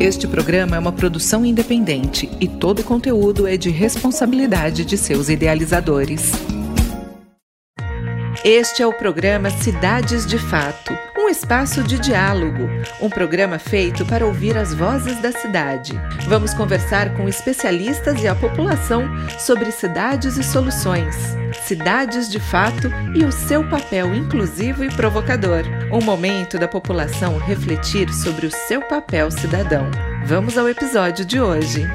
Este programa é uma produção independente e todo o conteúdo é de responsabilidade de seus idealizadores. Este é o programa Cidades de Fato, um espaço de diálogo, um programa feito para ouvir as vozes da cidade. Vamos conversar com especialistas e a população sobre cidades e soluções, cidades de fato e o seu papel inclusivo e provocador. Um momento da população refletir sobre o seu papel cidadão. Vamos ao episódio de hoje.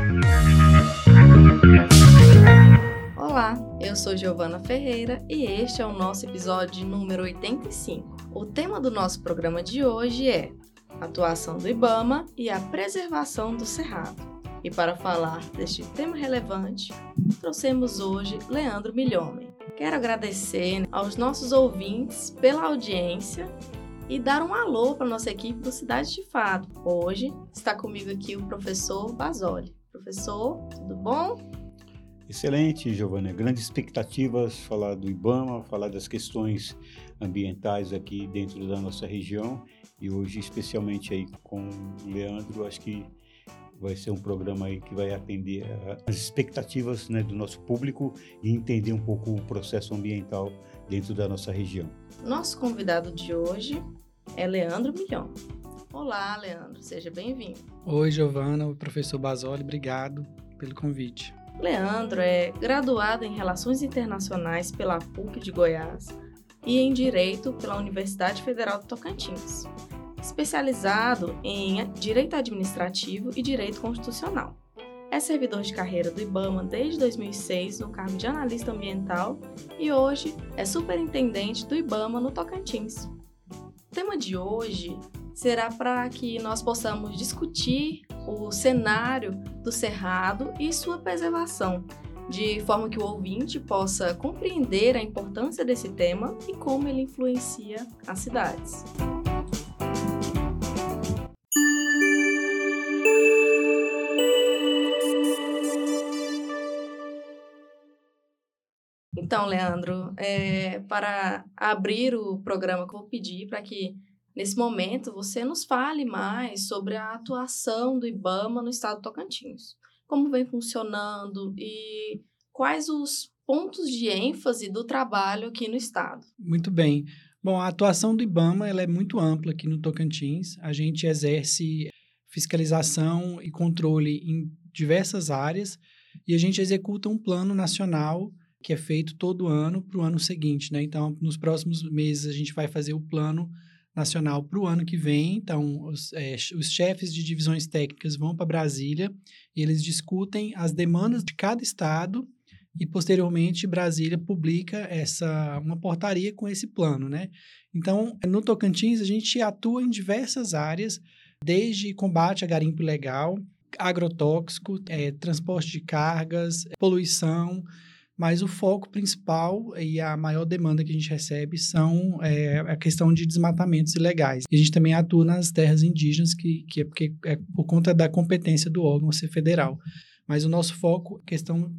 Olá, eu sou Giovana Ferreira e este é o nosso episódio número 85. O tema do nosso programa de hoje é atuação do IBAMA e a preservação do cerrado. E para falar deste tema relevante, trouxemos hoje Leandro Milhomem. Quero agradecer aos nossos ouvintes pela audiência e dar um alô para nossa equipe do Cidade de Fado. Hoje está comigo aqui o professor Basoli. Professor, tudo bom? Excelente, Giovana. Grandes expectativas, falar do IBAMA, falar das questões ambientais aqui dentro da nossa região e hoje especialmente aí com o Leandro, acho que vai ser um programa aí que vai atender às expectativas né, do nosso público e entender um pouco o processo ambiental dentro da nossa região. Nosso convidado de hoje é Leandro Milhão. Olá, Leandro, seja bem-vindo. Oi, Giovana, professor Basoli, obrigado pelo convite. Leandro é graduado em Relações Internacionais pela PUC de Goiás e em Direito pela Universidade Federal do Tocantins, especializado em Direito Administrativo e Direito Constitucional. É servidor de carreira do IBAMA desde 2006 no cargo de analista ambiental e hoje é superintendente do IBAMA no Tocantins. O tema de hoje será para que nós possamos discutir o cenário do cerrado e sua preservação, de forma que o ouvinte possa compreender a importância desse tema e como ele influencia as cidades. Então, Leandro, é, para abrir o programa, vou pedir para que nesse momento, você nos fale mais sobre a atuação do IBAMA no estado do Tocantins. Como vem funcionando e quais os pontos de ênfase do trabalho aqui no estado. Muito bem. Bom, a atuação do IBAMA ela é muito ampla aqui no Tocantins. A gente exerce fiscalização e controle em diversas áreas e a gente executa um plano nacional que é feito todo ano para o ano seguinte, né? Então, nos próximos meses a gente vai fazer o plano nacional para o ano que vem. Então, os, é, os chefes de divisões técnicas vão para Brasília e eles discutem as demandas de cada estado e posteriormente Brasília publica essa uma portaria com esse plano, né? Então, no Tocantins a gente atua em diversas áreas, desde combate a garimpo ilegal, agrotóxico, é, transporte de cargas, poluição, mas o foco principal e a maior demanda que a gente recebe são é, a questão de desmatamentos ilegais. E a gente também atua nas terras indígenas, que, que é porque é por conta da competência do órgão ser federal. Mas o nosso foco, a questão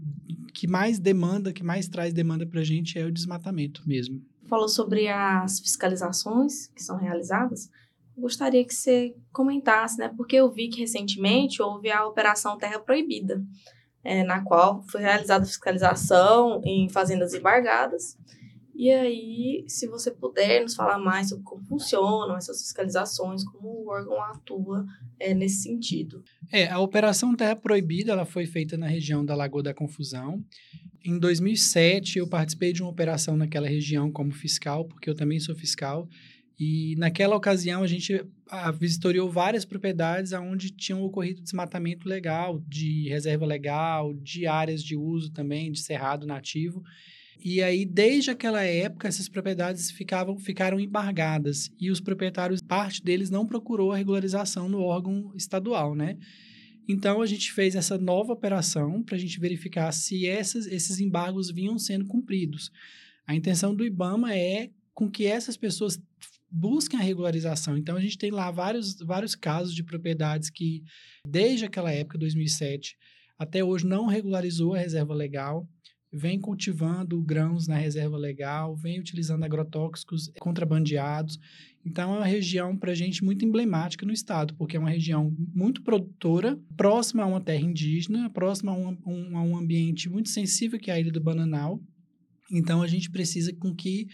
que mais demanda, que mais traz demanda para a gente é o desmatamento mesmo. Falou sobre as fiscalizações que são realizadas. Gostaria que você comentasse, né? Porque eu vi que recentemente houve a Operação Terra Proibida é, na qual foi realizada fiscalização em fazendas embargadas. E aí, se você puder nos falar mais sobre como funcionam essas fiscalizações, como o órgão atua é, nesse sentido. É, a Operação Terra Proibida ela foi feita na região da Lagoa da Confusão. Em 2007, eu participei de uma operação naquela região como fiscal, porque eu também sou fiscal, e naquela ocasião a gente a, vistoriou várias propriedades onde tinham ocorrido desmatamento legal, de reserva legal, de áreas de uso também, de cerrado nativo. E aí, desde aquela época, essas propriedades ficavam, ficaram embargadas e os proprietários, parte deles não procurou a regularização no órgão estadual, né? Então, a gente fez essa nova operação para a gente verificar se essas, esses embargos vinham sendo cumpridos. A intenção do IBAMA é com que essas pessoas busquem a regularização. Então, a gente tem lá vários, vários casos de propriedades que, desde aquela época, 2007, até hoje não regularizou a reserva legal, vem cultivando grãos na reserva legal, vem utilizando agrotóxicos contrabandeados. Então, é uma região, para a gente, muito emblemática no estado, porque é uma região muito produtora, próxima a uma terra indígena, próxima a um, um, a um ambiente muito sensível, que é a Ilha do Bananal. Então, a gente precisa com que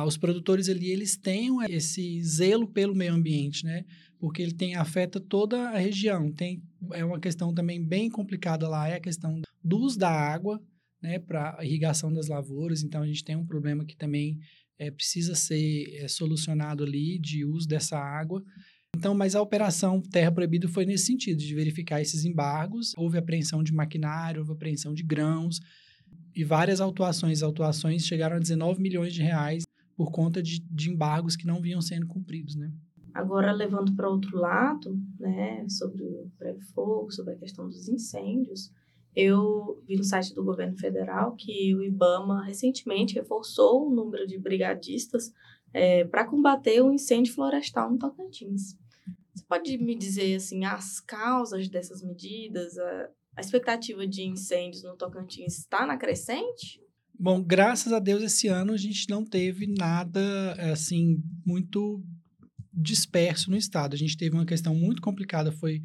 os produtores ali, eles tenham esse zelo pelo meio ambiente, né? Porque ele tem, afeta toda a região. Tem, é uma questão também bem complicada lá, é a questão do uso da água, né? Para irrigação das lavouras. Então, a gente tem um problema que também é, precisa ser é, solucionado ali de uso dessa água. Então, mas a operação Terra Proibida foi nesse sentido, de verificar esses embargos. Houve apreensão de maquinário, houve apreensão de grãos e várias autuações. Autuações chegaram a 19 milhões de reais por conta de, de embargos que não vinham sendo cumpridos, né? Agora, levando para outro lado, né, sobre o pré-fogo, sobre a questão dos incêndios, eu vi no site do governo federal que o IBAMA recentemente reforçou o número de brigadistas é, para combater o incêndio florestal no Tocantins. Você pode me dizer assim as causas dessas medidas? A, a expectativa de incêndios no Tocantins está na crescente? Bom, graças a Deus esse ano a gente não teve nada assim muito disperso no estado. A gente teve uma questão muito complicada, foi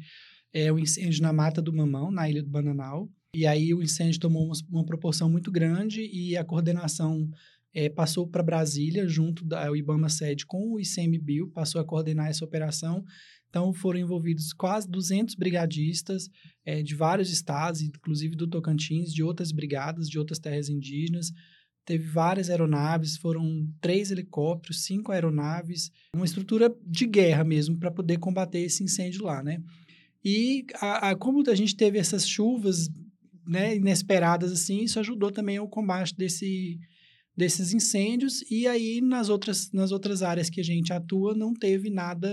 é, o incêndio na Mata do Mamão, na Ilha do Bananal, e aí o incêndio tomou uma, uma proporção muito grande e a coordenação é, passou para Brasília, junto da IBAMA sede com o ICMBio, passou a coordenar essa operação. Então foram envolvidos quase 200 brigadistas é, de vários estados, inclusive do Tocantins, de outras brigadas, de outras terras indígenas. Teve várias aeronaves, foram três helicópteros, cinco aeronaves, uma estrutura de guerra mesmo para poder combater esse incêndio lá, né? E a, a, como a gente teve essas chuvas né, inesperadas assim, isso ajudou também ao combate desse, desses incêndios e aí nas outras, nas outras áreas que a gente atua não teve nada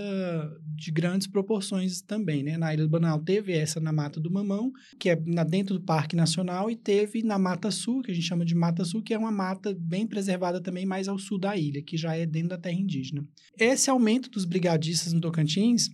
de grandes proporções também, né? Na Ilha do Banal teve essa na Mata do Mamão, que é na, dentro do Parque Nacional, e teve na Mata Sul, que a gente chama de Mata Sul, que é uma mata bem preservada também mais ao sul da ilha, que já é dentro da terra indígena. Esse aumento dos brigadistas no Tocantins,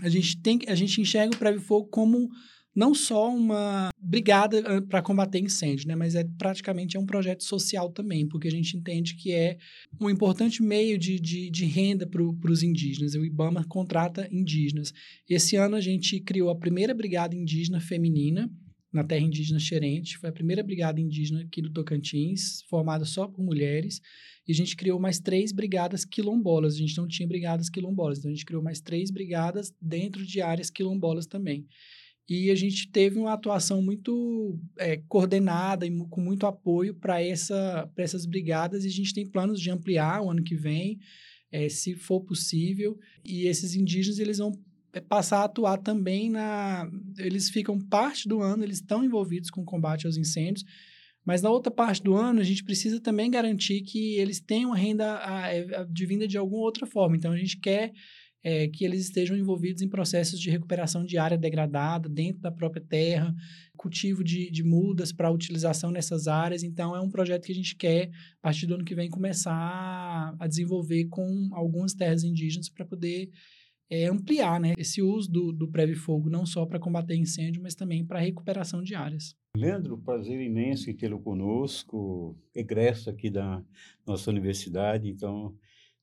a gente tem a gente enxerga o Preve Fogo como não só uma brigada para combater incêndio, né, mas é praticamente é um projeto social também, porque a gente entende que é um importante meio de, de, de renda para os indígenas. O IBAMA contrata indígenas. Esse ano a gente criou a primeira brigada indígena feminina na terra indígena Xerente. Foi a primeira brigada indígena aqui do Tocantins, formada só por mulheres. E a gente criou mais três brigadas quilombolas. A gente não tinha brigadas quilombolas, então a gente criou mais três brigadas dentro de áreas quilombolas também. E a gente teve uma atuação muito é, coordenada e com muito apoio para essa, essas brigadas, e a gente tem planos de ampliar o ano que vem, é, se for possível. E esses indígenas eles vão é, passar a atuar também na. Eles ficam parte do ano, eles estão envolvidos com o combate aos incêndios, mas na outra parte do ano a gente precisa também garantir que eles tenham renda advinda de alguma outra forma. Então a gente quer é, que eles estejam envolvidos em processos de recuperação de área degradada dentro da própria terra, cultivo de, de mudas para utilização nessas áreas. Então, é um projeto que a gente quer, a partir do ano que vem, começar a desenvolver com algumas terras indígenas para poder é, ampliar né, esse uso do, do Preve-Fogo, não só para combater incêndio, mas também para recuperação de áreas. Leandro, prazer imenso em tê-lo conosco, egresso aqui da nossa universidade, então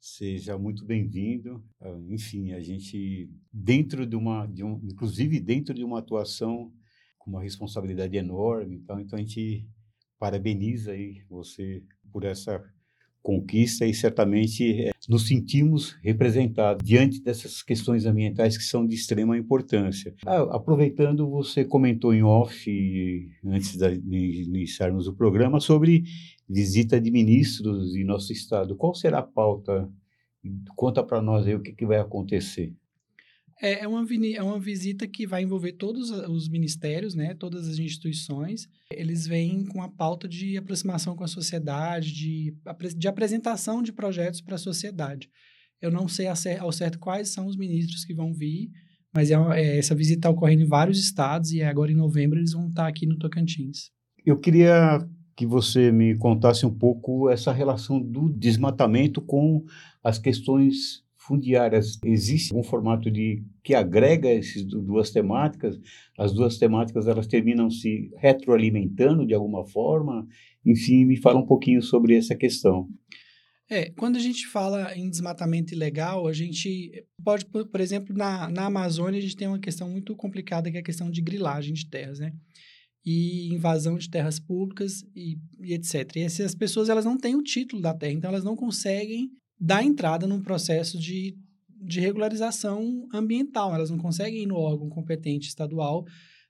Seja muito bem-vindo. Ah, enfim, a gente, dentro de uma, de um, inclusive dentro de uma atuação com uma responsabilidade enorme, então, então a gente parabeniza aí você por essa conquista e certamente é, nos sentimos representados diante dessas questões ambientais que são de extrema importância. Ah, aproveitando, você comentou em off, antes de iniciarmos o programa, sobre visita de ministros em nosso estado. Qual será a pauta? Conta para nós aí o que, que vai acontecer. É, é, uma, é uma visita que vai envolver todos os ministérios, né, todas as instituições. Eles vêm com a pauta de aproximação com a sociedade, de, de apresentação de projetos para a sociedade. Eu não sei ao certo quais são os ministros que vão vir, mas é, é essa visita está ocorrendo em vários estados e agora em novembro eles vão estar aqui no Tocantins. Eu queria que você me contasse um pouco essa relação do desmatamento com as questões fundiárias. Existe um formato de que agrega essas duas temáticas? As duas temáticas elas terminam se retroalimentando de alguma forma? Enfim, me fala um pouquinho sobre essa questão. É, quando a gente fala em desmatamento ilegal, a gente pode, por exemplo, na, na Amazônia, a gente tem uma questão muito complicada que é a questão de grilagem de terras, né? E invasão de terras públicas e, e etc. E essas pessoas, elas não têm o título da terra, então elas não conseguem dar entrada num processo de, de regularização ambiental, elas não conseguem ir no órgão competente estadual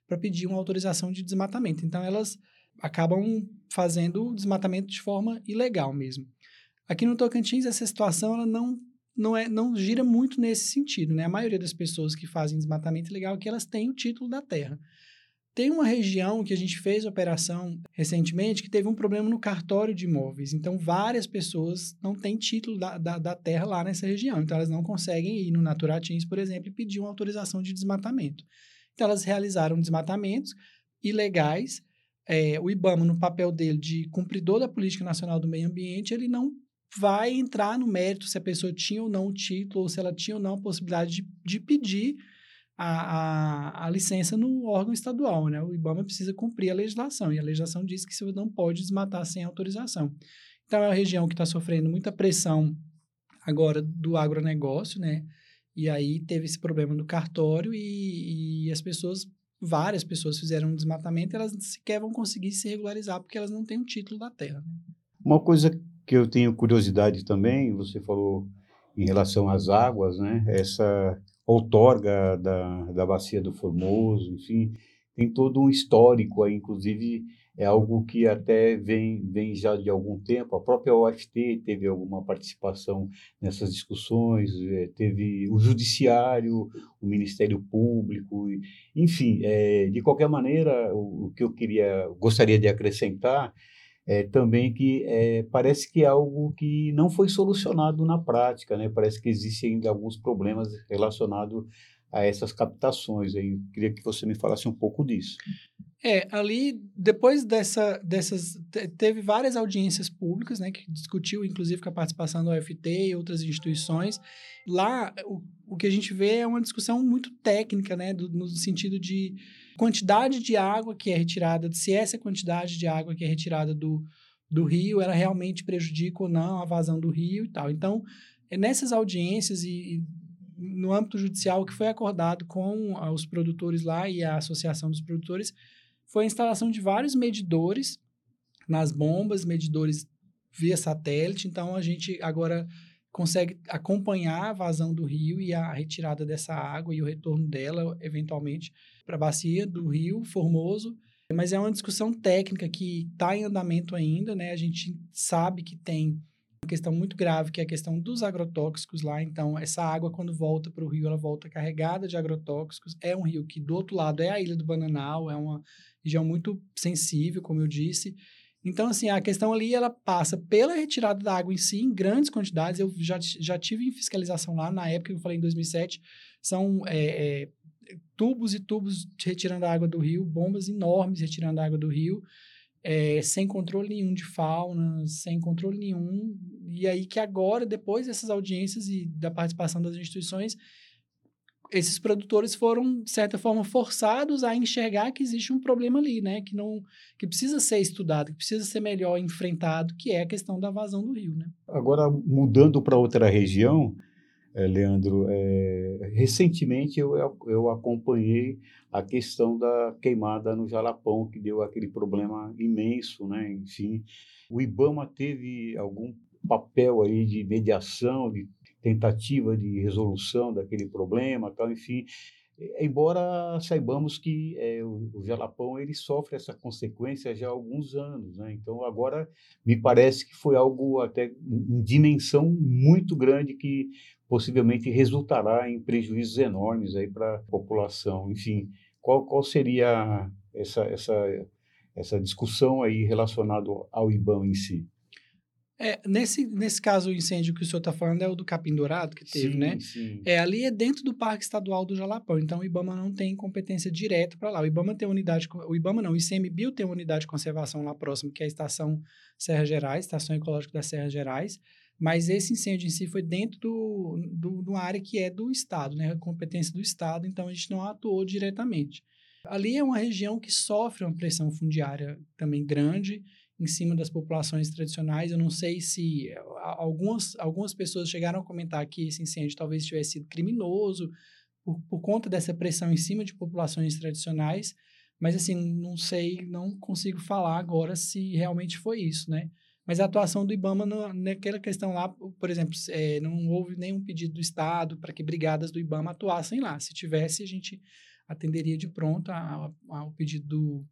para pedir uma autorização de desmatamento. Então, elas acabam fazendo o desmatamento de forma ilegal mesmo. Aqui no Tocantins, essa situação ela não, não, é, não gira muito nesse sentido. Né? A maioria das pessoas que fazem desmatamento ilegal é que elas têm o título da terra. Tem uma região que a gente fez operação recentemente que teve um problema no cartório de imóveis. Então, várias pessoas não têm título da, da, da terra lá nessa região. Então, elas não conseguem ir no Naturatins, por exemplo, e pedir uma autorização de desmatamento. Então, elas realizaram desmatamentos ilegais. É, o IBAMA, no papel dele de cumpridor da Política Nacional do Meio Ambiente, ele não vai entrar no mérito se a pessoa tinha ou não o título, ou se ela tinha ou não a possibilidade de, de pedir a, a, a, licença no órgão estadual, né? O IBAMA precisa cumprir a legislação, e a legislação diz que você não pode desmatar sem autorização. Então, é uma região que está sofrendo muita pressão agora do agronegócio, né? E aí teve esse problema do cartório e, e as pessoas, várias pessoas fizeram um desmatamento, elas sequer vão conseguir se regularizar porque elas não têm o título da terra. Né? Uma coisa que eu tenho curiosidade também, você falou em relação às águas, né? Essa outorga da, da bacia do Formoso, enfim, tem todo um histórico aí, inclusive é algo que até vem, vem já de algum tempo. A própria UFT teve alguma participação nessas discussões, é, teve o Judiciário, o Ministério Público, enfim, é, de qualquer maneira, o, o que eu queria, gostaria de acrescentar é, também que é, parece que é algo que não foi solucionado na prática, né? Parece que existem ainda alguns problemas relacionados a essas captações. Aí, queria que você me falasse um pouco disso. É, ali, depois dessa, dessas, teve várias audiências públicas, né, que discutiu, inclusive, com a participação do UFT e outras instituições. Lá, o, o que a gente vê é uma discussão muito técnica, né, do, no sentido de quantidade de água que é retirada, se essa quantidade de água que é retirada do, do rio, ela realmente prejudica ou não a vazão do rio e tal. Então, é nessas audiências e, e no âmbito judicial, o que foi acordado com os produtores lá e a associação dos produtores foi a instalação de vários medidores nas bombas, medidores via satélite. Então, a gente agora consegue acompanhar a vazão do rio e a retirada dessa água e o retorno dela, eventualmente, para a bacia do rio Formoso. Mas é uma discussão técnica que está em andamento ainda, né? A gente sabe que tem uma questão muito grave, que é a questão dos agrotóxicos lá. Então, essa água, quando volta para o rio, ela volta carregada de agrotóxicos. É um rio que, do outro lado, é a Ilha do Bananal, é uma região muito sensível, como eu disse. Então, assim, a questão ali, ela passa pela retirada da água em si, em grandes quantidades. Eu já, já tive em fiscalização lá, na época que eu falei em 2007, são é, é, tubos e tubos retirando a água do rio, bombas enormes retirando a água do rio, é, sem controle nenhum de fauna, sem controle nenhum. E aí que agora, depois dessas audiências e da participação das instituições, esses produtores foram, de certa forma, forçados a enxergar que existe um problema ali, né? Que não que precisa ser estudado, que precisa ser melhor enfrentado, que é a questão da vazão do rio, né? Agora, mudando para outra região, é, Leandro, é, recentemente eu, eu acompanhei a questão da queimada no Jalapão, que deu aquele problema imenso, né? Enfim, o IBAMA teve algum papel aí de mediação, de tentativa de resolução daquele problema, tal, enfim. Embora saibamos que é, o, o Jalapão ele sofre essa consequência já há alguns anos, né? Então agora me parece que foi algo até em dimensão muito grande que possivelmente resultará em prejuízos enormes aí para a população. Enfim, qual, qual seria essa, essa, essa discussão aí relacionado ao IBAN em si? É, nesse, nesse caso, o incêndio que o senhor está falando é o do Capim Dourado que teve, sim, né? Sim. É, ali é dentro do Parque Estadual do Jalapão, então o IBAMA não tem competência direta para lá. O IBAMA tem unidade, o IBAMA não, o ICMBio tem uma unidade de conservação lá próximo, que é a Estação Serra Gerais, Estação Ecológica das Serras Gerais, mas esse incêndio em si foi dentro do, do, do área que é do Estado, né? Competência do Estado, então a gente não atuou diretamente. Ali é uma região que sofre uma pressão fundiária também grande, em cima das populações tradicionais. Eu não sei se algumas, algumas pessoas chegaram a comentar que esse incêndio talvez tivesse sido criminoso por, por conta dessa pressão em cima de populações tradicionais, mas assim, não sei, não consigo falar agora se realmente foi isso, né? Mas a atuação do IBAMA no, naquela questão lá, por exemplo, é, não houve nenhum pedido do Estado para que brigadas do IBAMA atuassem lá. Se tivesse, a gente atenderia de pronto ao pedido do,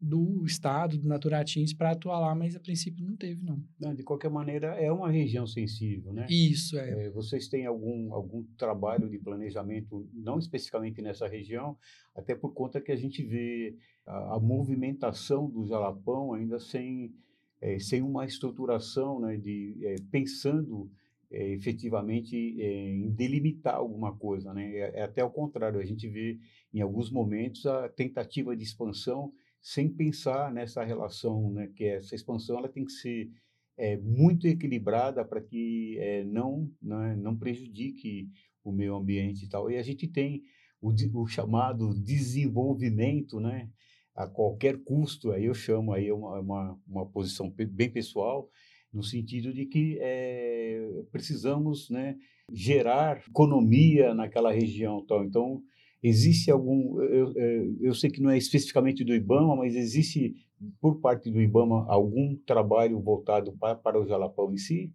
do Estado, do Naturatins, para atuar lá, mas a princípio não teve, não. não. De qualquer maneira, é uma região sensível, né? Isso, é. é. Vocês têm algum, algum trabalho de planejamento, não especificamente nessa região, até por conta que a gente vê a, a movimentação do Jalapão ainda sem, é, sem uma estruturação, né, de, é, pensando é, efetivamente é, em delimitar alguma coisa, né? É, é até o contrário, a gente vê em alguns momentos a tentativa de expansão sem pensar nessa relação, né, que essa expansão ela tem que ser é, muito equilibrada para que é, não, não, né, não prejudique o meio ambiente e tal. E a gente tem o, o chamado desenvolvimento, né, a qualquer custo, aí eu chamo aí uma, uma, uma posição bem pessoal, no sentido de que é, precisamos né, gerar economia naquela região. Tal. Então, Existe algum, eu, eu sei que não é especificamente do IBAMA, mas existe por parte do IBAMA algum trabalho voltado para, para o Jalapão em si?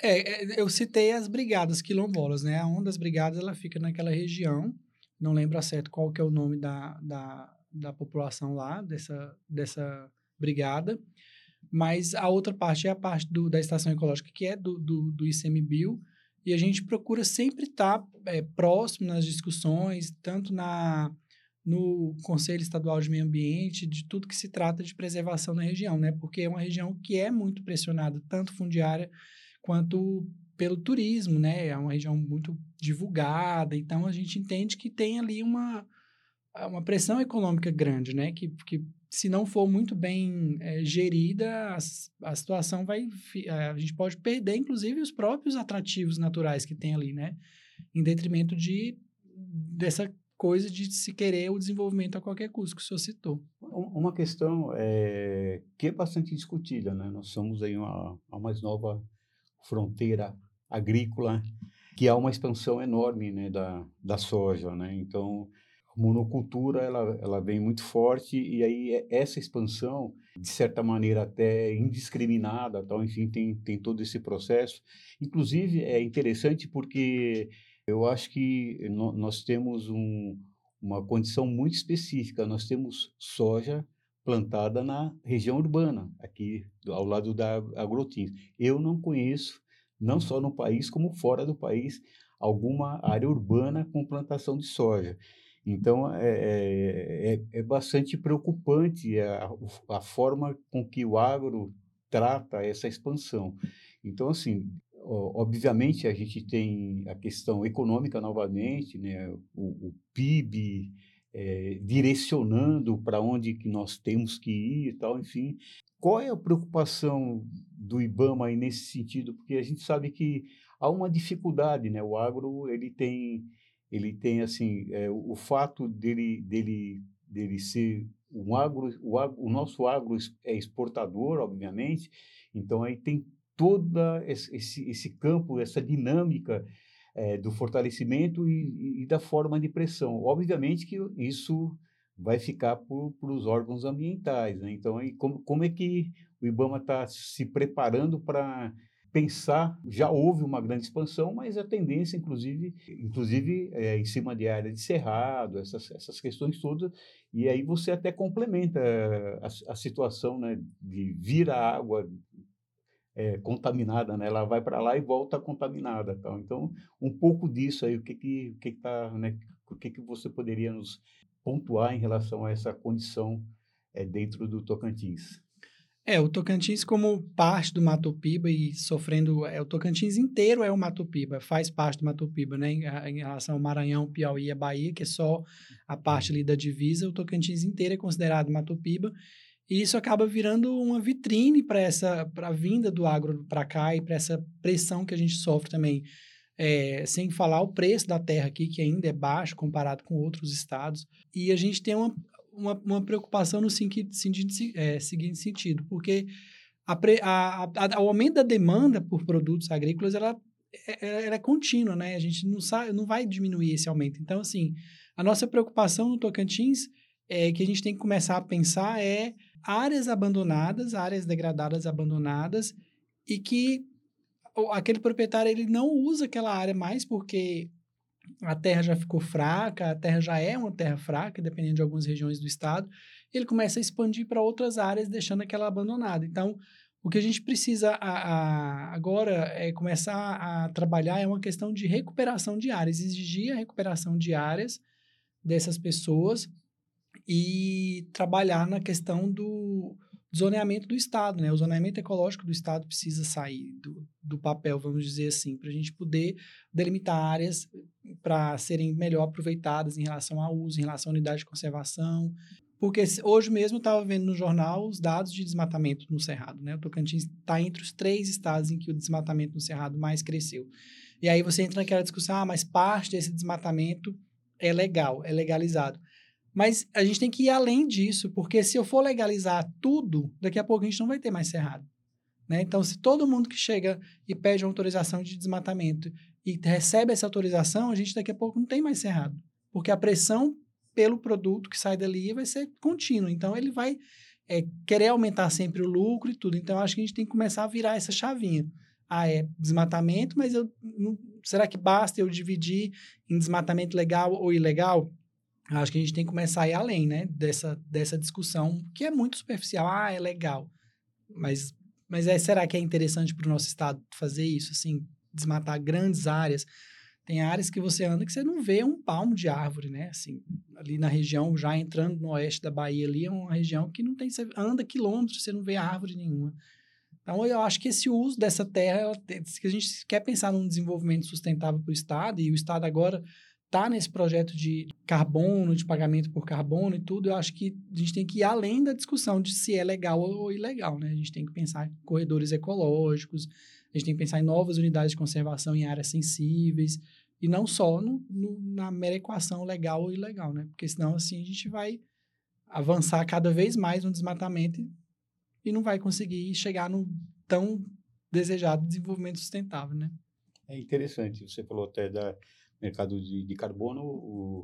É, é, eu citei as brigadas quilombolas, né? A uma das brigadas ela fica naquela região, não lembro a certo qual que é o nome da, da, da população lá, dessa, dessa brigada, mas a outra parte é a parte do, da estação ecológica, que é do, do, do ICMBio, e a gente procura sempre estar é, próximo nas discussões, tanto na no Conselho Estadual de Meio Ambiente, de tudo que se trata de preservação na região, né? Porque é uma região que é muito pressionada, tanto fundiária quanto pelo turismo, né? É uma região muito divulgada, então a gente entende que tem ali uma, uma pressão econômica grande, né? Que, que se não for muito bem é, gerida, a, a, situação vai. Eh, a gente pode perder, inclusive, os próprios atrativos naturais que tem ali, né? Em detrimento de, dessa coisa de se querer o desenvolvimento a qualquer custo, que o senhor citou. Uma questão é, que é bastante discutida, né? Nós somos aí uma, mais nova fronteira agrícola, que há uma expansão enorme né, da, da soja, né? Então, monocultura ela, ela vem muito forte e aí essa expansão de certa maneira até indiscriminada tal enfim tem tem todo esse processo. Inclusive é interessante porque eu acho que no, nós temos um, uma condição muito específica. Nós temos soja plantada na região urbana aqui ao lado da Agrotins eu não conheço não só no país como fora do país alguma área urbana com plantação de soja então, é, é, é, é bastante preocupante a, a forma com que o agro trata essa expansão. Então, assim, obviamente a gente tem a questão econômica novamente, né? o, o PIB é, direcionando para onde que nós temos que ir e tal, enfim. Qual é a preocupação do IBAMA aí nesse sentido? Porque a gente sabe que há uma dificuldade, né? O agro ele tem ele tem assim é, o, fato dele dele dele ser um agro o, agro, o nosso agro é exportador obviamente então aí tem toda esse, esse campo essa dinâmica é, do fortalecimento e, e, da forma de pressão obviamente que isso vai ficar para os órgãos ambientais né? então aí como, como é que o IBAMA está se preparando para pensar, já houve uma grande expansão, mas a tendência, inclusive, inclusive é, em cima de área de cerrado, essas, essas questões todas, e aí você até complementa a, a situação né, de vir a água é, contaminada, né? Ela vai para lá e volta contaminada, tal. Então, um pouco disso aí, o que que, o que, que tá, né? O que que você poderia nos pontuar em relação a essa condição é, dentro do Tocantins? É, o Tocantins como parte do Mato Piba e sofrendo, é, o Tocantins inteiro é o Mato Piba, faz parte do Mato Piba, né, em, em relação ao Maranhão, Piauí e a Bahia, que é só a parte ali da divisa, o Tocantins inteiro é considerado Mato Piba, e isso acaba virando uma vitrine para essa, para a vinda do agro para cá e para essa pressão que a gente sofre também, é, sem falar o preço da terra aqui, que ainda é baixo comparado com outros estados, e a gente tem uma, uma, uma preocupação no seguinte, é, seguinte sentido, porque a, a, a, o aumento da demanda por produtos agrícolas ela, é, é, ela é contínua, né? A gente não, sabe, não vai diminuir esse aumento. Então, assim, a nossa preocupação no Tocantins é que a gente tem que começar a pensar é áreas abandonadas, áreas degradadas abandonadas e que aquele proprietário ele não usa aquela área mais porque a terra já ficou fraca, a terra já é uma terra fraca, dependendo de algumas regiões do estado, ele começa a expandir para outras áreas, deixando aquela abandonada. Então, o que a gente precisa a, a, agora é começar a trabalhar é uma questão de recuperação de áreas, exigir a recuperação de áreas dessas pessoas e trabalhar na questão do zoneamento do Estado, né? O zoneamento ecológico do Estado precisa sair do, do papel, vamos dizer assim, para a gente poder delimitar áreas para serem melhor aproveitadas em relação ao uso, em relação à unidade de conservação. Porque hoje mesmo eu estava vendo no jornal os dados de desmatamento no Cerrado, né? O Tocantins está entre os três estados em que o desmatamento no Cerrado mais cresceu. E aí você entra naquela discussão, ah, mas parte desse desmatamento é legal, é legalizado. Mas a gente tem que ir além disso, porque se eu for legalizar tudo, daqui a pouco a gente não vai ter mais cerrado. Né? Então, se todo mundo que chega e pede uma autorização de desmatamento e recebe essa autorização, a gente daqui a pouco não tem mais cerrado. Porque a pressão pelo produto que sai dali vai ser contínua. Então, ele vai é, querer aumentar sempre o lucro e tudo. Então, acho que a gente tem que começar a virar essa chavinha. Ah, é desmatamento, mas eu, será que basta eu dividir em desmatamento legal ou ilegal? Acho que a gente tem que começar a ir além, né? Dessa, dessa discussão, que é muito superficial. Ah, é legal. Mas, mas é, será que é interessante para o nosso estado fazer isso? Assim, desmatar grandes áreas. Tem áreas que você anda que você não vê um palmo de árvore, né? Assim, ali na região, já entrando no oeste da Bahia, ali é uma região que não tem... Você anda quilômetros, você não vê árvore nenhuma. Então, eu acho que esse uso dessa terra, ela, se a gente quer pensar num desenvolvimento sustentável para o Estado, e o Estado agora está nesse projeto de carbono, de pagamento por carbono e tudo, eu acho que a gente tem que ir além da discussão de se é legal ou ilegal, né? A gente tem que pensar em corredores ecológicos, a gente tem que pensar em novas unidades de conservação em áreas sensíveis, e não só no, no, na mera equação legal ou ilegal, né? Porque senão, assim, a gente vai avançar cada vez mais no desmatamento e, e não vai conseguir chegar no tão desejado desenvolvimento sustentável, né? É interessante, você falou até da mercado de, de carbono. O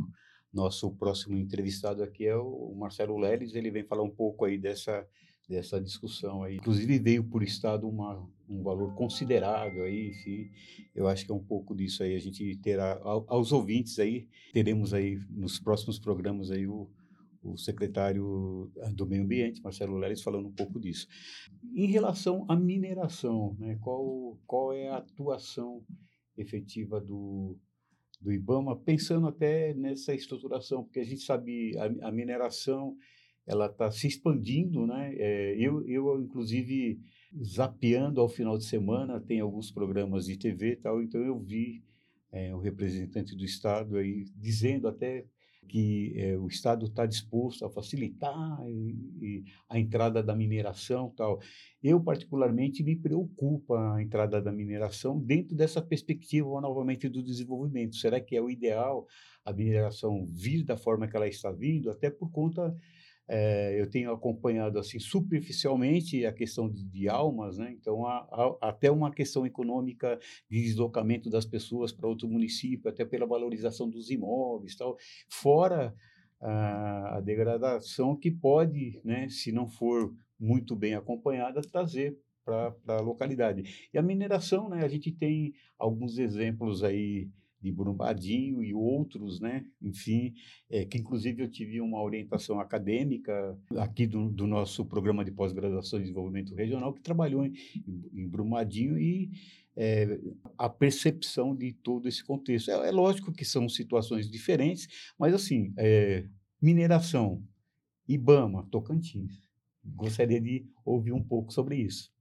nosso próximo entrevistado aqui é o Marcelo Leles, ele vem falar um pouco aí dessa dessa discussão aí. Inclusive veio por estado uma, um valor considerável aí, enfim, eu acho que é um pouco disso aí, a gente terá, aos ouvintes aí, teremos aí nos próximos programas aí o, o secretário do Meio Ambiente, Marcelo Leles, falando um pouco disso. Em relação à mineração, né, qual, qual é a atuação efetiva do, do IBAMA, pensando até nessa estruturação, porque a gente sabe a, a mineração ela está se expandindo, né? É, eu, eu, inclusive, zapeando ao final de semana, tem alguns programas de TV tal, então eu vi é, o representante do Estado aí dizendo até que é, o Estado está disposto a facilitar e, e a entrada da mineração tal. Eu, particularmente, me preocupa a entrada da mineração dentro dessa perspectiva, novamente, do desenvolvimento. Será que é o ideal a mineração vir da forma que ela está vindo? Até por conta é, eu tenho acompanhado assim superficialmente a questão de, de almas, né? Então há, há, até uma questão econômica de deslocamento das pessoas para outro município, até pela valorização dos imóveis, tal. Fora a, a degradação que pode, né, se não for muito bem acompanhada, trazer para a localidade. E a mineração, né, a gente tem alguns exemplos aí de Brumadinho e outros, né? Enfim, é, que inclusive eu tive uma orientação acadêmica aqui do, do nosso programa de pós-graduação em desenvolvimento regional que trabalhou em, em Brumadinho e é, a percepção de todo esse contexto. É, é, lógico que são situações diferentes, mas assim, é, mineração, IBAMA, Tocantins. Gostaria de ouvir um pouco sobre isso.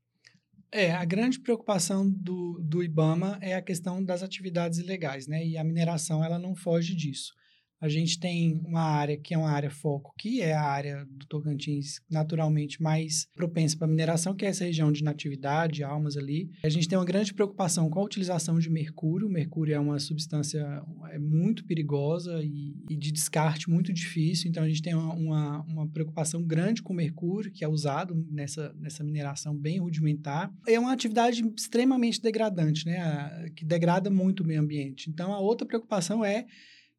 É, a grande preocupação do, do IBAMA é a questão das atividades ilegais, né? E a mineração, ela não foge disso. A gente tem uma área que é uma área foco, que é a área do Tocantins naturalmente mais propensa para mineração, que é essa região de natividade, almas ali. A gente tem uma grande preocupação com a utilização de mercúrio. Mercúrio é uma substância é muito perigosa e, e de descarte muito difícil, então a gente tem uma, uma, uma, preocupação grande com o mercúrio, que é usado nessa, nessa mineração bem rudimentar. É uma atividade extremamente degradante, né? que degrada muito o meio ambiente. Então a outra preocupação é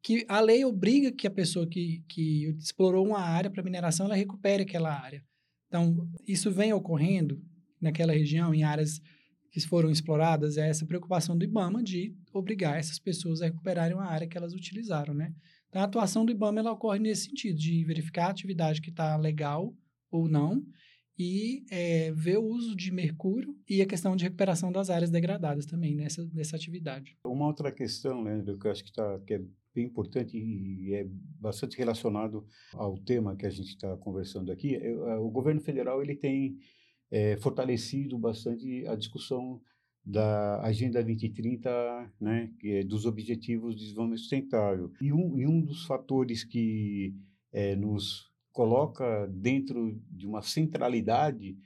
que a lei obriga que a pessoa que, que explorou uma área para mineração, ela recupere aquela área. Então, isso vem ocorrendo naquela região, em áreas que foram exploradas, é essa preocupação do IBAMA de obrigar essas pessoas a recuperarem uma área que elas utilizaram, né? Então, a atuação do IBAMA, ela ocorre nesse sentido, de verificar a atividade que está legal ou não, e é, ver o uso de mercúrio e a questão de recuperação das áreas degradadas também nessa, nessa atividade. Uma outra questão, Leandro, que eu acho que, tá, que é bem importante e é bastante relacionado ao tema que a gente está conversando aqui. É, é, o governo federal ele tem é, fortalecido bastante a discussão da Agenda 2030, né, é dos Objetivos de Desenvolvimento Sustentável. E um, e um dos fatores que é, nos coloca dentro de uma centralidade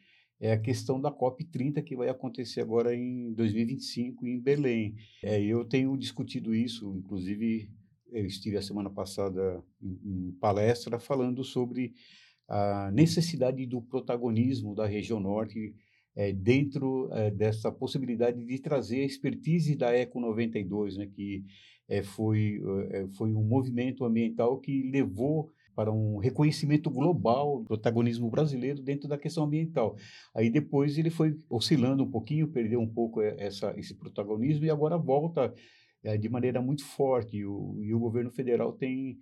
é a questão da COP30 que vai acontecer agora em 2025 em Belém. É, eu tenho discutido isso, inclusive eu estive a semana passada em, palestra falando sobre a necessidade do protagonismo da região norte é, dentro é, dessa possibilidade de trazer a expertise da Eco 92, né, que é, foi, foi um movimento ambiental que levou para um reconhecimento global do protagonismo brasileiro dentro da questão ambiental. Aí depois ele foi oscilando um pouquinho, perdeu um pouco essa, esse protagonismo e agora volta é, de maneira muito forte. E o, e o governo federal tem,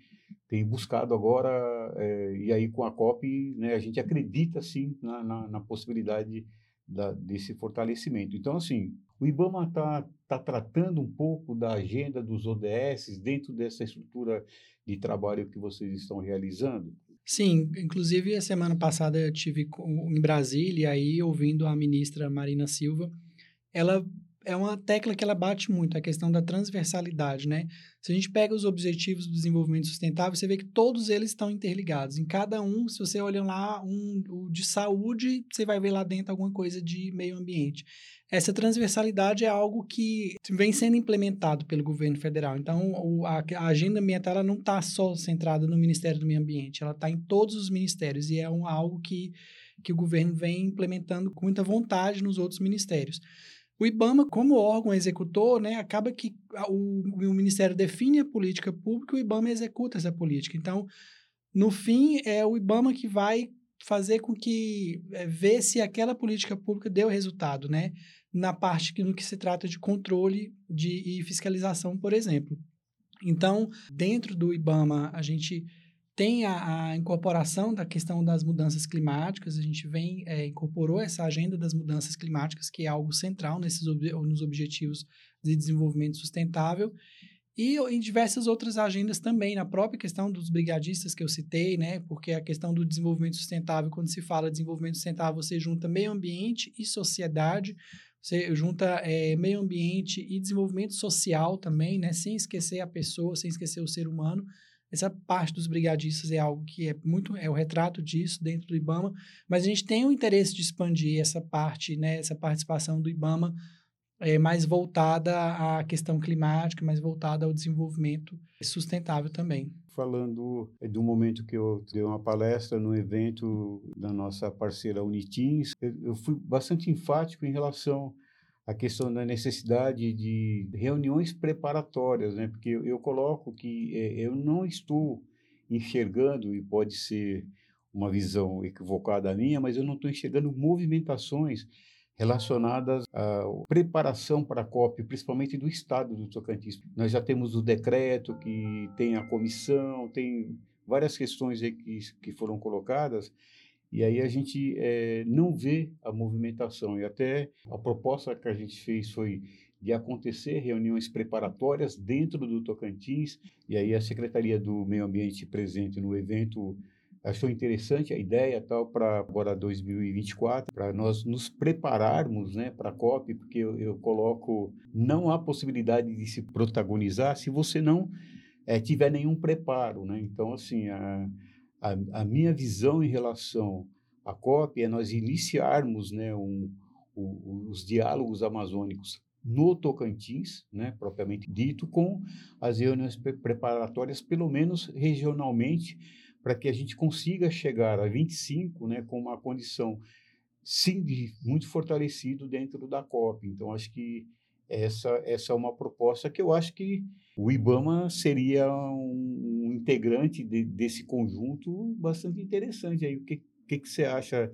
tem buscado agora, é, e aí com a COP, né, a gente acredita sim na, na, na possibilidade da, desse fortalecimento. Então, assim, o IBAMA está tá tratando um pouco da agenda dos ODS dentro dessa estrutura de trabalho que vocês estão realizando? Sim, inclusive a semana passada eu tive em Brasília, e aí ouvindo a ministra Marina Silva, ela é uma tecla que ela bate muito, a questão da transversalidade, né? Se a gente pega os objetivos do desenvolvimento sustentável, você vê que todos eles estão interligados. Em cada um, se você olha lá um o de saúde, você vai ver lá dentro alguma coisa de meio ambiente. Essa transversalidade é algo que vem sendo implementado pelo governo federal. Então, o, a, a, agenda ambiental não está só centrada no Ministério do Meio Ambiente, ela está em todos os ministérios e é um, algo que, que o governo vem implementando com muita vontade nos outros ministérios. O IBAMA, como órgão executor, né, acaba que o, o Ministério define a política pública e o IBAMA executa essa política. Então, no fim, é o IBAMA que vai fazer com que é, ver se aquela política pública deu resultado, né? Na parte que no que se trata de controle de, e fiscalização, por exemplo. Então, dentro do IBAMA, a gente tem a, a, incorporação da questão das mudanças climáticas, a gente vem, é, incorporou essa agenda das mudanças climáticas, que é algo central nesses nos objetivos de desenvolvimento sustentável, e em diversas outras agendas também, na própria questão dos brigadistas que eu citei, né? Porque a questão do desenvolvimento sustentável, quando se fala de desenvolvimento sustentável, você junta meio ambiente e sociedade, você junta é, meio ambiente e desenvolvimento social também, né? Sem esquecer a pessoa, sem esquecer o ser humano. Essa parte dos brigadistas é algo que é muito é o retrato disso dentro do IBAMA, mas a gente tem o interesse de expandir essa parte, né, essa participação do IBAMA é, mais voltada à questão climática, mais voltada ao desenvolvimento sustentável também. Falando é, do momento que eu dei uma palestra no evento da nossa parceira Unitins, eu, eu fui bastante enfático em relação a questão da necessidade de reuniões preparatórias, né? Porque eu, coloco que é, eu não estou enxergando e pode ser uma visão equivocada minha, mas eu não estou enxergando movimentações relacionadas à preparação para a COP, principalmente do Estado do Tocantins. Nós já temos o decreto que tem a comissão, tem várias questões que, que foram colocadas e aí a gente é, não vê a movimentação. E até a proposta que a gente fez foi de acontecer reuniões preparatórias dentro do Tocantins. E aí a Secretaria do Meio Ambiente presente no evento achou interessante a ideia tal para agora 2024 para nós nos prepararmos né para a COP porque eu, eu, coloco não há possibilidade de se protagonizar se você não é, tiver nenhum preparo. Né? Então, assim, a, a, a, minha visão em relação à COP é nós iniciarmos né, um, os diálogos amazônicos no Tocantins, né, propriamente dito, com as reuniões preparatórias, pelo menos regionalmente, para que a gente consiga chegar a 25 né, com uma condição, sim, muito fortalecido dentro da COP. Então, acho que essa, essa é uma proposta que eu acho que o IBAMA seria um, integrante de, desse conjunto bastante interessante. Aí, o que, que, que você acha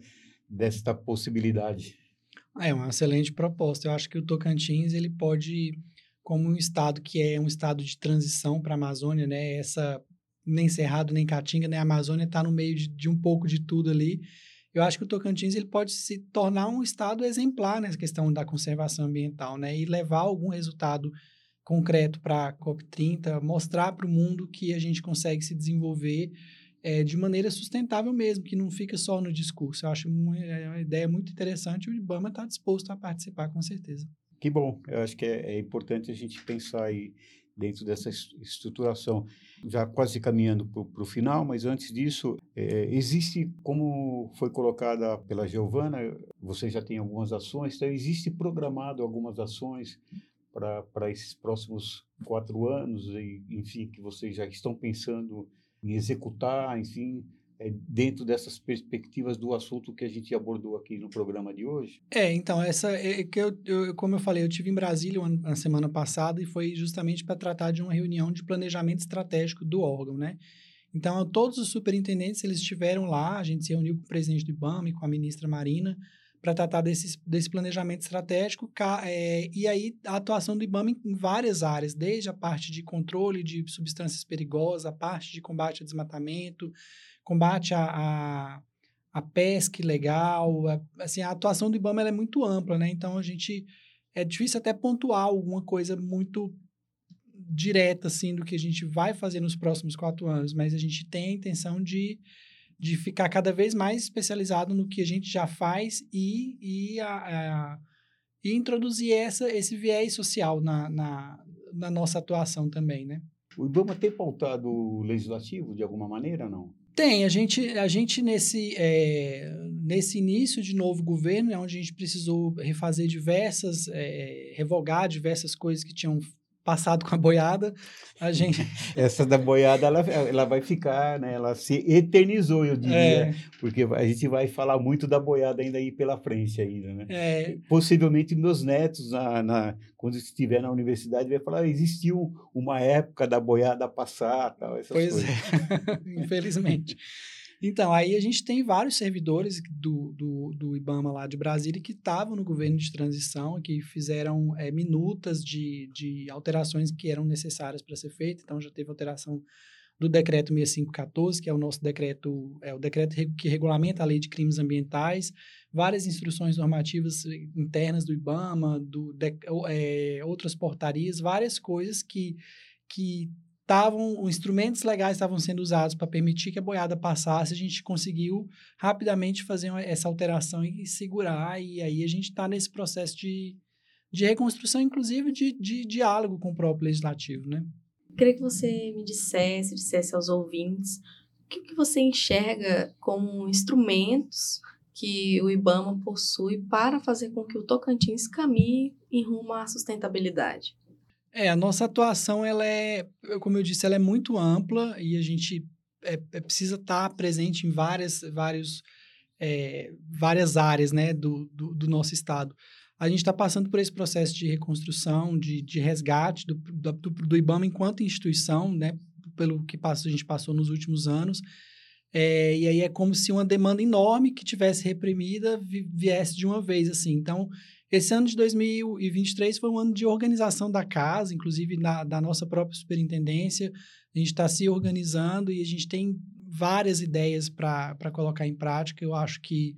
desta possibilidade? É uma excelente proposta. Eu acho que o Tocantins ele pode, como um estado que é um estado de transição para a Amazônia, né? Essa nem Cerrado, nem Caatinga, nem Amazônia está no meio de, de, um pouco de tudo ali. Eu acho que o Tocantins ele pode se tornar um estado exemplar nessa questão da conservação ambiental, né? E levar algum resultado concreto para a COP30, mostrar para o mundo que a gente consegue se desenvolver é, de maneira sustentável mesmo, que não fica só no discurso. Eu acho uma, é uma ideia muito interessante e o IBAMA está disposto a participar, com certeza. Que bom, eu acho que é, é importante a gente pensar aí dentro dessa estruturação. Já quase caminhando para o final, mas antes disso, é, existe, como foi colocada pela Giovana, você já tem algumas ações, então existe programado algumas ações para esses próximos quatro anos, e, enfim, que vocês já estão pensando em executar, enfim, é, dentro dessas perspectivas do assunto que a gente abordou aqui no programa de hoje? É, então, essa é, é que eu, eu, como eu falei, eu tive em Brasília uma, uma semana passada e foi justamente para tratar de uma reunião de planejamento estratégico do órgão, né? Então, todos os superintendentes, eles estiveram lá, a gente se reuniu com o presidente do IBAMA e com a ministra Marina, para tratar desse, desse planejamento estratégico é, e aí a atuação do IBAMA em, várias áreas, desde a parte de controle de substâncias perigosas, a parte de combate ao desmatamento, combate à, à, à pesca ilegal, a, assim, a atuação do IBAMA é muito ampla, né? Então a gente é difícil até pontuar alguma coisa muito direta assim do que a gente vai fazer nos próximos quatro anos, mas a gente tem a intenção de de ficar cada vez mais especializado no que a gente já faz e, e, a, a, e introduzir essa, esse viés social na, na, na, nossa atuação também, né? O IBAMA tem pautado o legislativo de alguma maneira não? Tem, a gente, a gente nesse, é, nesse início de novo governo, é onde a gente precisou refazer diversas, é, revogar diversas coisas que tinham passado com a boiada, a gente... Essa da boiada, ela, ela vai ficar, né? Ela se eternizou, eu diria, é. porque a gente vai falar muito da boiada ainda aí pela frente ainda, né? É. Possivelmente meus netos, na, na, quando estiver na universidade, vai falar, existiu uma época da boiada passar, tal, essas pois coisas. é, infelizmente. Então, aí a gente tem vários servidores do, do, do IBAMA lá de Brasília que estavam no governo de transição, que fizeram é, minutas de, de alterações que eram necessárias para ser feitas. Então, já teve alteração do decreto 6514, que é o nosso decreto, é o decreto que regulamenta a lei de crimes ambientais, várias instruções normativas internas do IBAMA, do, de, é, outras portarias, várias coisas que, que estavam, instrumentos legais estavam sendo usados para permitir que a boiada passasse, a gente conseguiu rapidamente fazer essa alteração e segurar, e aí a gente está nesse processo de, de reconstrução, inclusive de, de diálogo com o próprio legislativo, né? Queria que você me dissesse, dissesse aos ouvintes, o que, que você enxerga como instrumentos que o IBAMA possui para fazer com que o Tocantins caminhe em rumo à sustentabilidade? É, a nossa atuação, ela é, como eu disse, ela é muito ampla e a gente é, é precisa estar presente em várias, vários, é, várias áreas né, do, do, do nosso estado. A gente está passando por esse processo de reconstrução, de, de resgate do, do, do IBAMA enquanto instituição, né, pelo que a gente passou nos últimos anos. É, e aí é como se uma demanda enorme que tivesse reprimida viesse de uma vez, assim. Então, esse ano de 2023 foi um ano de organização da casa, inclusive na, da nossa própria superintendência. A gente está se organizando e a gente tem várias ideias para colocar em prática. Eu acho que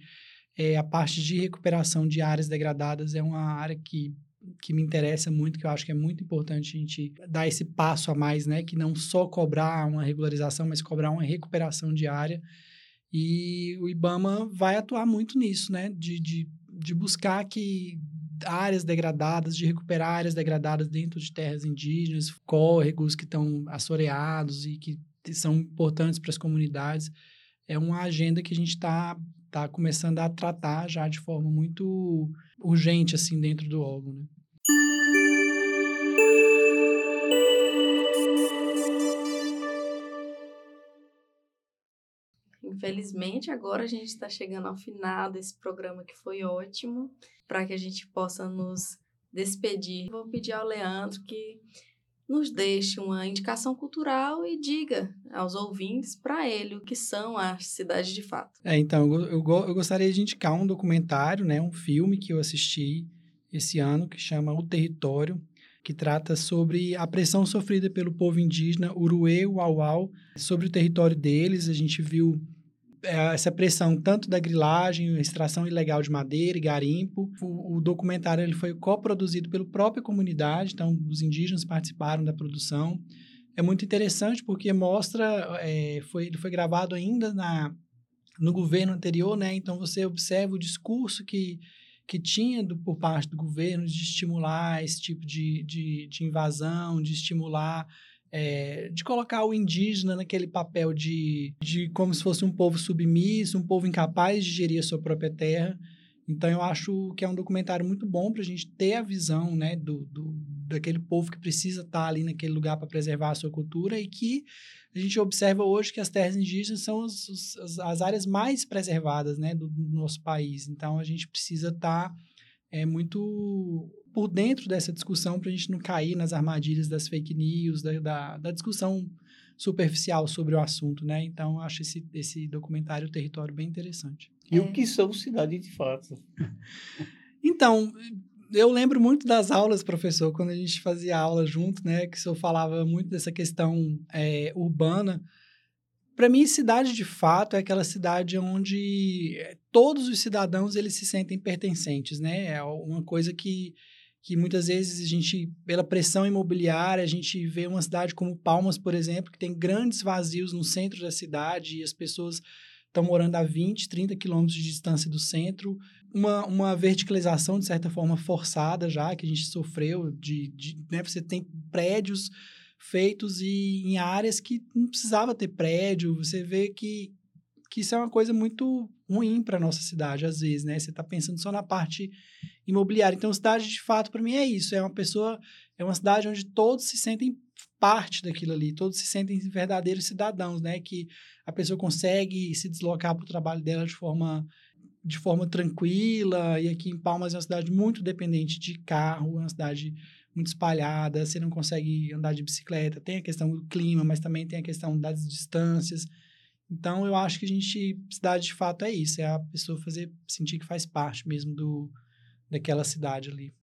é, a parte de recuperação de áreas degradadas é uma área que, que me interessa muito, que eu acho que é muito importante a gente dar esse passo a mais, né? Que não só cobrar uma regularização, mas cobrar uma recuperação de área. E o IBAMA vai atuar muito nisso, né? De, de de buscar que áreas degradadas, de recuperar áreas degradadas dentro de terras indígenas, córregos que estão assoreados e que são importantes para as comunidades. É uma agenda que a gente está tá começando a tratar já de forma muito urgente assim dentro do órgão. Né? Infelizmente, agora a gente está chegando ao final desse programa que foi ótimo, para que a gente possa nos despedir. Vou pedir ao Leandro que nos deixe uma indicação cultural e diga aos ouvintes para ele o que são as cidades de fato. É, então, eu, eu, gostaria de indicar um documentário, né, um filme que eu assisti esse ano que chama O Território, que trata sobre a pressão sofrida pelo povo indígena Uruê Uauau sobre o território deles. A gente viu essa pressão tanto da grilagem, extração ilegal de madeira e garimpo. O, o documentário ele foi coproduzido pela própria comunidade, então os indígenas participaram da produção. É muito interessante porque mostra, é, foi, ele foi gravado ainda na, no governo anterior, né? Então você observa o discurso que, que tinha do, por parte do governo de estimular esse tipo de, de, de invasão, de estimular é, de colocar o indígena naquele papel de, de como se fosse um povo submisso, um povo incapaz de gerir a sua própria terra. Então, eu acho que é um documentário muito bom para a gente ter a visão né, do, do, daquele povo que precisa estar tá ali naquele lugar para preservar a sua cultura e que a gente observa hoje que as terras indígenas são as, as, as áreas mais preservadas né, do, do, nosso país. Então, a gente precisa estar tá, é, muito por dentro dessa discussão para a gente não cair nas armadilhas das fake news, da, da, da, discussão superficial sobre o assunto, né? Então, acho esse, esse documentário o Território bem interessante. E é. o que são cidades de fato? então, eu lembro muito das aulas, professor, quando a gente fazia aula junto, né? Que o senhor falava muito dessa questão é, urbana. Para mim, cidade de fato é aquela cidade onde todos os cidadãos eles se sentem pertencentes, né? É uma coisa que que muitas vezes a gente, pela pressão imobiliária, a gente vê uma cidade como Palmas, por exemplo, que tem grandes vazios no centro da cidade e as pessoas estão morando a 20, 30 quilômetros de distância do centro. Uma, uma verticalização, de certa forma, forçada já, que a gente sofreu, de, de né, você tem prédios feitos e, em áreas que não precisava ter prédio, você vê que, que isso é uma coisa muito ruim para nossa cidade, às vezes, né? Você está pensando só na parte imobiliária. Então, cidade, de fato, para mim é isso. É uma pessoa, é uma cidade onde todos se sentem parte daquilo ali, todos se sentem verdadeiros cidadãos, né? Que a pessoa consegue se deslocar para o trabalho dela de forma de forma tranquila. E aqui em Palmas é uma cidade muito dependente de carro, é uma cidade muito espalhada, você não consegue andar de bicicleta. Tem a questão do clima, mas também tem a questão das distâncias. Então, eu acho que a gente, cidade de fato é isso, é a pessoa fazer, sentir que faz parte mesmo do, daquela cidade ali.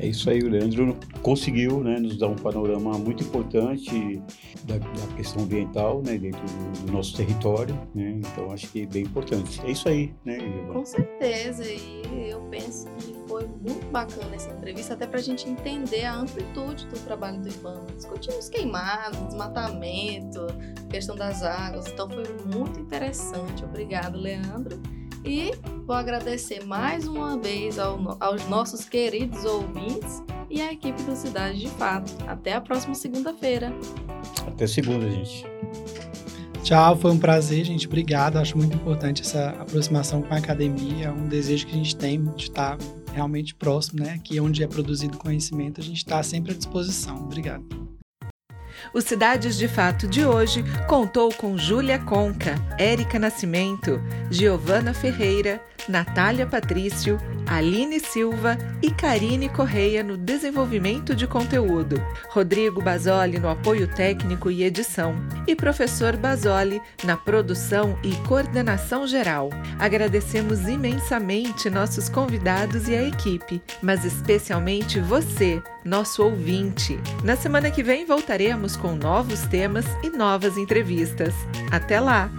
É isso aí, o Leandro conseguiu né, nos dar um panorama muito importante da, da questão ambiental né, dentro do, do nosso território. Né? Então, acho que é bem importante. É isso aí, né, Iva? Com certeza, e eu penso que foi muito bacana essa entrevista, até para a gente entender a amplitude do trabalho do IBAMA. Discutimos queimados, desmatamento, questão das águas, então foi muito interessante. Obrigado, Leandro. E vou agradecer mais uma vez ao, aos nossos queridos ouvintes e à equipe do Cidade de Fato. Até a próxima segunda-feira. Até segunda, gente. Tchau, foi um prazer, gente. Obrigado. Acho muito importante essa aproximação com a academia. É um desejo que a gente tem de estar realmente próximo, né? Aqui onde é produzido conhecimento, a gente está sempre à disposição. Obrigado. O Cidades de Fato de hoje contou com Júlia Conca, Érica Nascimento, Giovana Ferreira, Natália Patrício, Aline Silva e Karine Correia no desenvolvimento de conteúdo, Rodrigo Basoli no apoio técnico e edição e professor Basoli na produção e coordenação geral. Agradecemos imensamente nossos convidados e a equipe, mas especialmente você, nosso ouvinte. Na semana que vem voltaremos com novos temas e novas entrevistas. Até lá!